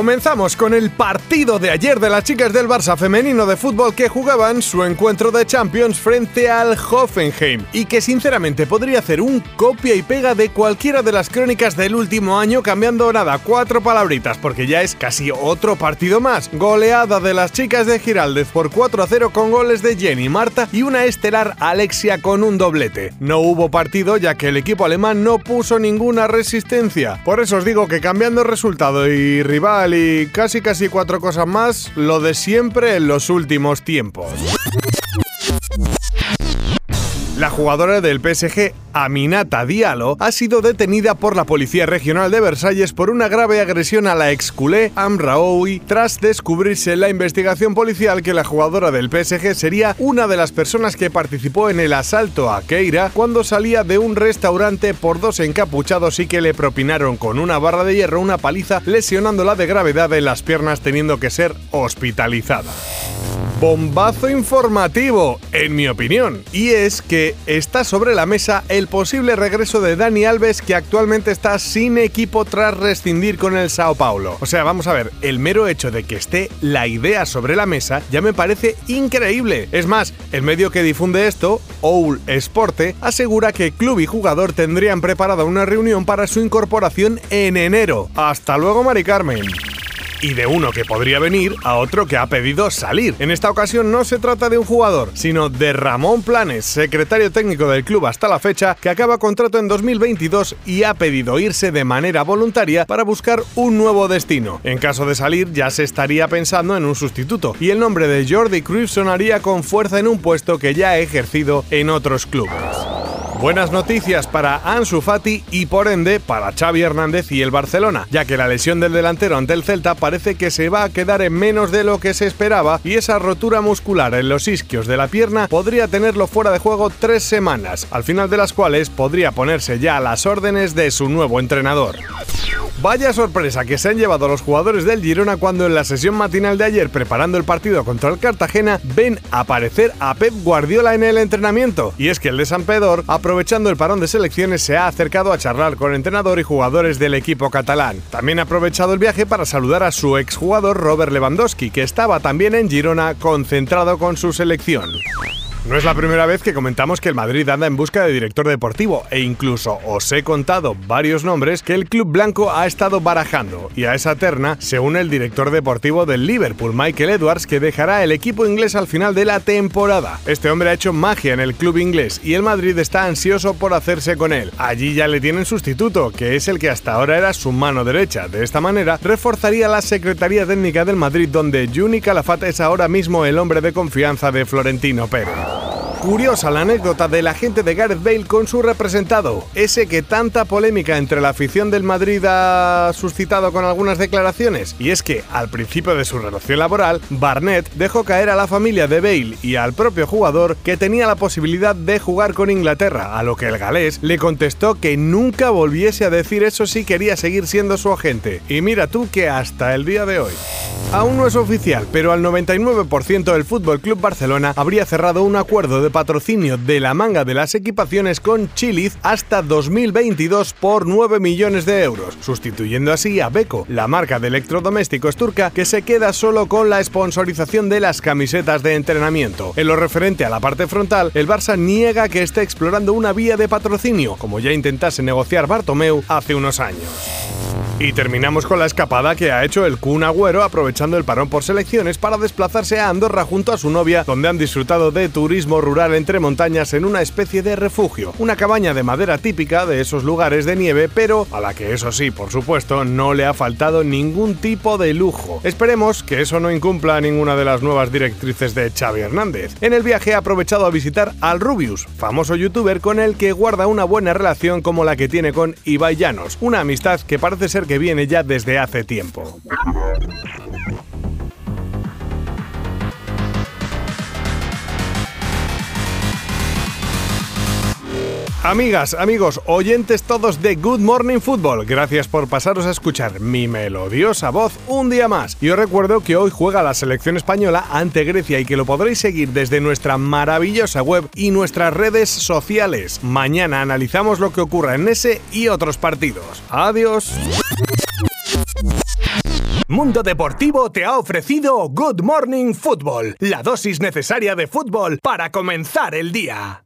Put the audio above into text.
Comenzamos con el partido de ayer de las chicas del Barça femenino de fútbol que jugaban su encuentro de Champions frente al Hoffenheim y que sinceramente podría hacer un copia y pega de cualquiera de las crónicas del último año cambiando nada, cuatro palabritas porque ya es casi otro partido más. Goleada de las chicas de Giraldez por 4 a 0 con goles de Jenny Marta y una estelar Alexia con un doblete. No hubo partido ya que el equipo alemán no puso ninguna resistencia. Por eso os digo que cambiando resultado y rival y casi casi cuatro cosas más, lo de siempre en los últimos tiempos. La jugadora del PSG, Aminata Diallo, ha sido detenida por la Policía Regional de Versalles por una grave agresión a la exculé Amraoui tras descubrirse en la investigación policial que la jugadora del PSG sería una de las personas que participó en el asalto a Keira cuando salía de un restaurante por dos encapuchados y que le propinaron con una barra de hierro una paliza lesionándola de gravedad en las piernas teniendo que ser hospitalizada. Bombazo informativo, en mi opinión, y es que está sobre la mesa el posible regreso de Dani Alves que actualmente está sin equipo tras rescindir con el Sao Paulo. O sea, vamos a ver, el mero hecho de que esté la idea sobre la mesa ya me parece increíble. Es más, el medio que difunde esto, Oul Sporte, asegura que club y jugador tendrían preparada una reunión para su incorporación en enero. Hasta luego, Mari Carmen y de uno que podría venir a otro que ha pedido salir. En esta ocasión no se trata de un jugador, sino de Ramón Planes, secretario técnico del club hasta la fecha, que acaba contrato en 2022 y ha pedido irse de manera voluntaria para buscar un nuevo destino. En caso de salir ya se estaría pensando en un sustituto y el nombre de Jordi Cruz sonaría con fuerza en un puesto que ya ha ejercido en otros clubes. Buenas noticias para Ansu Fati y por ende para Xavi Hernández y el Barcelona, ya que la lesión del delantero ante el Celta parece que se va a quedar en menos de lo que se esperaba y esa rotura muscular en los isquios de la pierna podría tenerlo fuera de juego tres semanas, al final de las cuales podría ponerse ya a las órdenes de su nuevo entrenador. Vaya sorpresa que se han llevado los jugadores del Girona cuando en la sesión matinal de ayer preparando el partido contra el Cartagena ven aparecer a Pep Guardiola en el entrenamiento. Y es que el de San Pedro, aprovechando el parón de selecciones, se ha acercado a charlar con entrenador y jugadores del equipo catalán. También ha aprovechado el viaje para saludar a su exjugador Robert Lewandowski, que estaba también en Girona concentrado con su selección. No es la primera vez que comentamos que el Madrid anda en busca de director deportivo e incluso os he contado varios nombres que el club blanco ha estado barajando y a esa terna se une el director deportivo del Liverpool, Michael Edwards, que dejará el equipo inglés al final de la temporada. Este hombre ha hecho magia en el club inglés y el Madrid está ansioso por hacerse con él. Allí ya le tienen sustituto, que es el que hasta ahora era su mano derecha. De esta manera, reforzaría la Secretaría Técnica del Madrid donde Juni Calafat es ahora mismo el hombre de confianza de Florentino Pérez. Curiosa la anécdota del agente de Gareth Bale con su representado, ese que tanta polémica entre la afición del Madrid ha suscitado con algunas declaraciones, y es que al principio de su relación laboral, Barnett dejó caer a la familia de Bale y al propio jugador que tenía la posibilidad de jugar con Inglaterra, a lo que el galés le contestó que nunca volviese a decir eso si quería seguir siendo su agente. Y mira tú que hasta el día de hoy. Aún no es oficial, pero al 99% del Fútbol Club Barcelona habría cerrado un acuerdo de patrocinio de la manga de las equipaciones con Chiliz hasta 2022 por 9 millones de euros, sustituyendo así a Beko, la marca de electrodomésticos turca que se queda solo con la sponsorización de las camisetas de entrenamiento. En lo referente a la parte frontal, el Barça niega que esté explorando una vía de patrocinio, como ya intentase negociar Bartomeu hace unos años. Y terminamos con la escapada que ha hecho el Kun Agüero aprovechando el parón por selecciones para desplazarse a Andorra junto a su novia, donde han disfrutado de turismo rural entre montañas en una especie de refugio, una cabaña de madera típica de esos lugares de nieve, pero a la que eso sí, por supuesto, no le ha faltado ningún tipo de lujo. Esperemos que eso no incumpla ninguna de las nuevas directrices de Xavi Hernández. En el viaje ha aprovechado a visitar al Rubius, famoso youtuber con el que guarda una buena relación como la que tiene con Ibai Llanos, una amistad que parece ser que viene ya desde hace tiempo. Amigas, amigos, oyentes todos de Good Morning Football, gracias por pasaros a escuchar mi melodiosa voz un día más. Y os recuerdo que hoy juega la selección española ante Grecia y que lo podréis seguir desde nuestra maravillosa web y nuestras redes sociales. Mañana analizamos lo que ocurra en ese y otros partidos. Adiós. Mundo Deportivo te ha ofrecido Good Morning Football, la dosis necesaria de fútbol para comenzar el día.